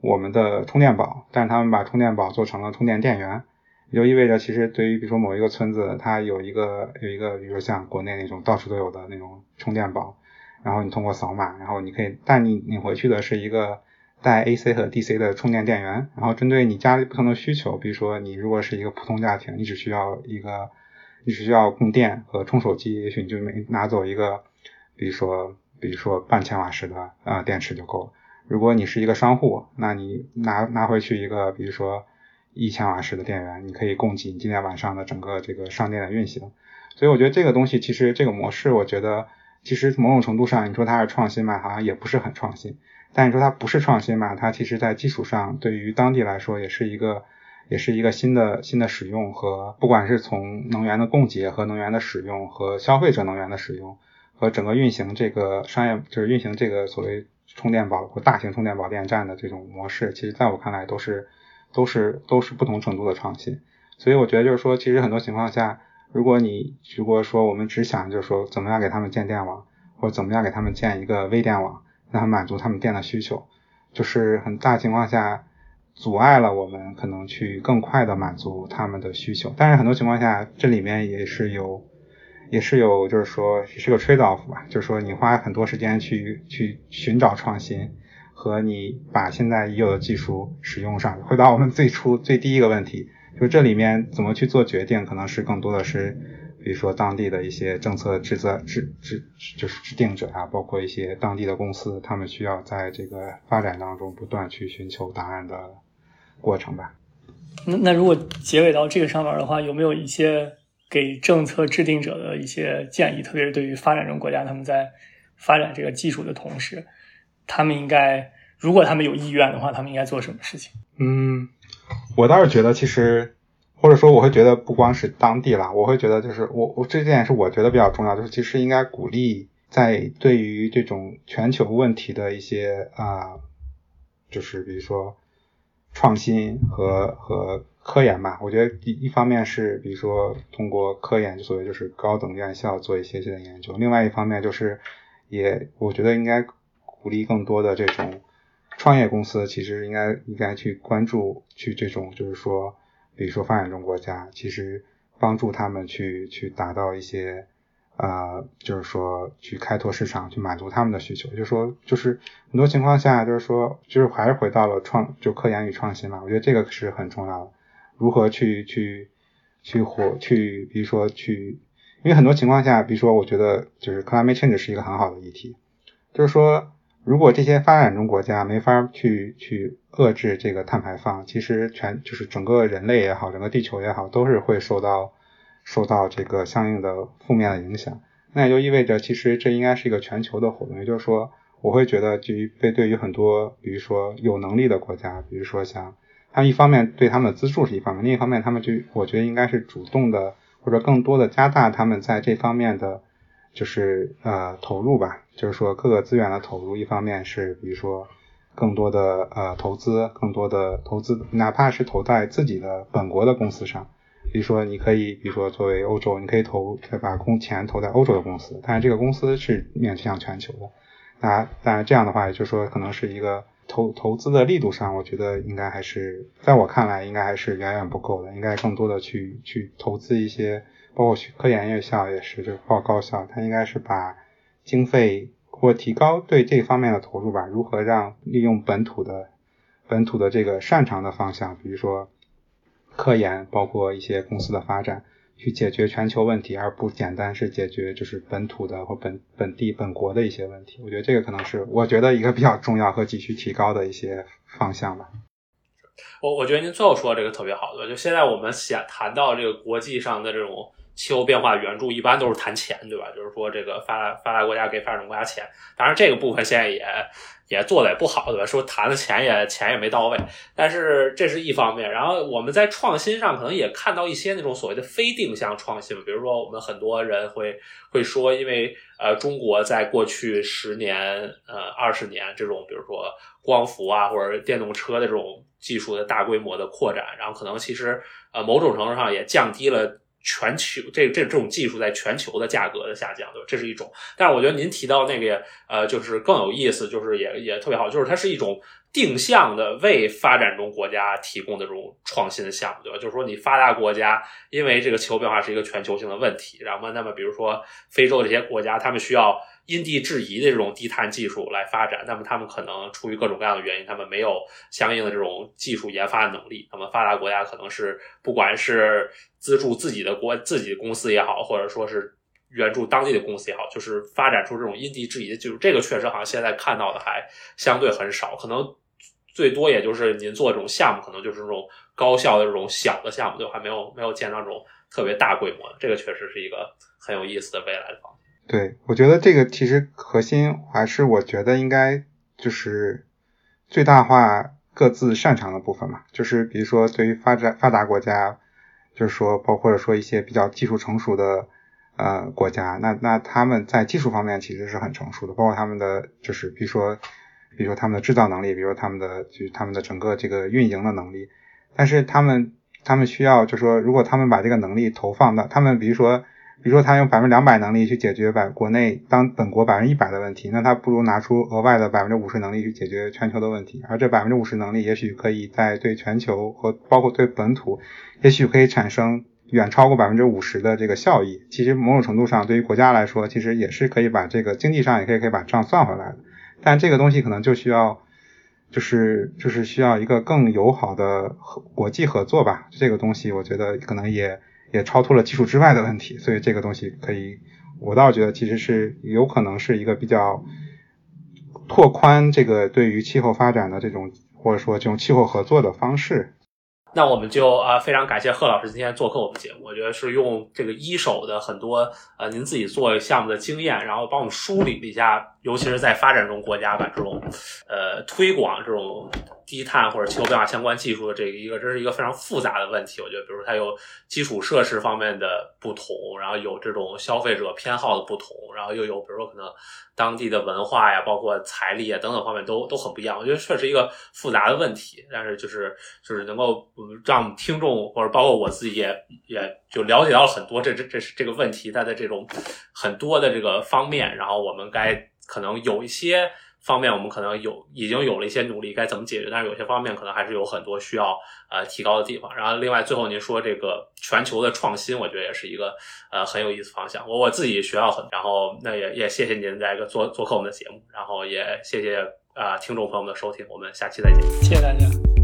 我们的充电宝，但是他们把充电宝做成了充电电源，也就意味着，其实对于比如说某一个村子，它有一个有一个，比如说像国内那种到处都有的那种充电宝，然后你通过扫码，然后你可以，但你领回去的是一个带 AC 和 DC 的充电电源，然后针对你家里不同的需求，比如说你如果是一个普通家庭，你只需要一个。你只需要供电和充手机，也许你就没拿走一个，比如说，比如说半千瓦时的啊电池就够了。如果你是一个商户，那你拿拿回去一个，比如说一千瓦时的电源，你可以供给你今天晚上的整个这个商店的运行。所以我觉得这个东西其实这个模式，我觉得其实某种程度上，你说它是创新嘛，好像也不是很创新。但你说它不是创新嘛，它其实在基础上对于当地来说也是一个。也是一个新的新的使用和不管是从能源的供给和能源的使用和消费者能源的使用和整个运行这个商业就是运行这个所谓充电宝或大型充电宝电站的这种模式，其实在我看来都是都是都是不同程度的创新。所以我觉得就是说，其实很多情况下，如果你如果说我们只想就是说怎么样给他们建电网或者怎么样给他们建一个微电网，让他满足他们电的需求，就是很大情况下。阻碍了我们可能去更快的满足他们的需求，但是很多情况下，这里面也是有，也是有，就是说也是个 trade off 吧，就是说你花很多时间去去寻找创新，和你把现在已有的技术使用上。回答我们最初最第一个问题，就是这里面怎么去做决定，可能是更多的是，比如说当地的一些政策制策制制就是制定者啊，包括一些当地的公司，他们需要在这个发展当中不断去寻求答案的。过程吧。那那如果结尾到这个上面的话，有没有一些给政策制定者的一些建议？特别是对于发展中国家，他们在发展这个技术的同时，他们应该，如果他们有意愿的话，他们应该做什么事情？嗯，我倒是觉得，其实或者说，我会觉得不光是当地啦，我会觉得就是我我这件是我觉得比较重要，就是其实应该鼓励在对于这种全球问题的一些啊，就是比如说创新和和科研吧，我觉得一一方面是比如说通过科研，就所谓就是高等院校做一些这的研究，另外一方面就是也我觉得应该鼓励更多的这种创业公司，其实应该应该去关注去这种就是说，比如说发展中国家，其实帮助他们去去达到一些。呃，就是说去开拓市场，去满足他们的需求。就是说，就是很多情况下，就是说，就是还是回到了创，就科研与创新嘛。我觉得这个是很重要的。如何去去去活去，比如说去，因为很多情况下，比如说，我觉得就是 climate change 是一个很好的议题。就是说，如果这些发展中国家没法去去遏制这个碳排放，其实全就是整个人类也好，整个地球也好，都是会受到。受到这个相应的负面的影响，那也就意味着，其实这应该是一个全球的活动。也就是说，我会觉得，对于对对于很多，比如说有能力的国家，比如说像他们一方面对他们的资助是一方面，另一方面他们就我觉得应该是主动的或者更多的加大他们在这方面的就是呃投入吧。就是说各个资源的投入，一方面是比如说更多的呃投资，更多的投资，哪怕是投在自己的本国的公司上。比如说，你可以，比如说作为欧洲，你可以投，把公钱投在欧洲的公司，但是这个公司是面向全球的。那当然这样的话，也就是说，可能是一个投投资的力度上，我觉得应该还是，在我看来，应该还是远远不够的。应该更多的去去投资一些，包括科研院校也是，就是报高校，它应该是把经费或提高对这方面的投入吧。如何让利用本土的本土的这个擅长的方向，比如说。科研包括一些公司的发展，去解决全球问题，而不简单是解决就是本土的或本本地本国的一些问题。我觉得这个可能是我觉得一个比较重要和急需提高的一些方向吧。我我觉得您最后说这个特别好，对？就现在我们想谈到这个国际上的这种气候变化援助，一般都是谈钱，对吧？就是说这个发达发达国家给发展国家钱，当然这个部分现在也。也做的也不好，对吧？说谈的钱也钱也没到位，但是这是一方面。然后我们在创新上可能也看到一些那种所谓的非定向创新，比如说我们很多人会会说，因为呃中国在过去十年呃二十年这种比如说光伏啊或者电动车的这种技术的大规模的扩展，然后可能其实呃某种程度上也降低了。全球这这这种技术在全球的价格的下降，对吧？这是一种。但是我觉得您提到那个也呃，就是更有意思，就是也也特别好，就是它是一种定向的为发展中国家提供的这种创新的项目，对吧？就是说你发达国家因为这个气候变化是一个全球性的问题，然后那么比如说非洲这些国家，他们需要。因地制宜的这种低碳技术来发展，那么他们可能出于各种各样的原因，他们没有相应的这种技术研发能力。那么发达国家可能是不管是资助自己的国自己的公司也好，或者说是援助当地的公司也好，就是发展出这种因地制宜的技术。这个确实好像现在看到的还相对很少，可能最多也就是您做这种项目，可能就是这种高效的这种小的项目，就还没有没有见到这种特别大规模的。这个确实是一个很有意思的未来的方向。对，我觉得这个其实核心还是我觉得应该就是最大化各自擅长的部分嘛。就是比如说对于发展发达国家，就是说包括说一些比较技术成熟的呃国家，那那他们在技术方面其实是很成熟的，包括他们的就是比如说比如说他们的制造能力，比如说他们的就是他们的整个这个运营的能力，但是他们他们需要就是说如果他们把这个能力投放到他们比如说。比如说，他用百分之两百能力去解决百国内当本国百分之一百的问题，那他不如拿出额外的百分之五十能力去解决全球的问题。而这百分之五十能力，也许可以在对全球和包括对本土，也许可以产生远超过百分之五十的这个效益。其实某种程度上，对于国家来说，其实也是可以把这个经济上也可以可以把账算回来的。但这个东西可能就需要，就是就是需要一个更友好的合国际合作吧。这个东西，我觉得可能也。也超脱了技术之外的问题，所以这个东西可以，我倒觉得其实是有可能是一个比较拓宽这个对于气候发展的这种或者说这种气候合作的方式。那我们就啊非常感谢贺老师今天做客我们节目，我觉得是用这个一手的很多呃您自己做项目的经验，然后帮我们梳理了一下，尤其是在发展中国家把这种呃推广这种。低碳或者气候变化相关技术的这一个，这是一个非常复杂的问题。我觉得，比如它有基础设施方面的不同，然后有这种消费者偏好的不同，然后又有比如说可能当地的文化呀，包括财力啊等等方面都都很不一样。我觉得确实一个复杂的问题，但是就是就是能够让听众或者包括我自己也也就了解到了很多这这这是这个问题它的这种很多的这个方面，然后我们该可能有一些。方面我们可能有已经有了一些努力，该怎么解决？但是有些方面可能还是有很多需要呃提高的地方。然后另外最后您说这个全球的创新，我觉得也是一个呃很有意思方向。我我自己学到很，然后那也也谢谢您在一个做做客我们的节目，然后也谢谢啊听众朋友们的收听，我们下期再见，谢谢大家。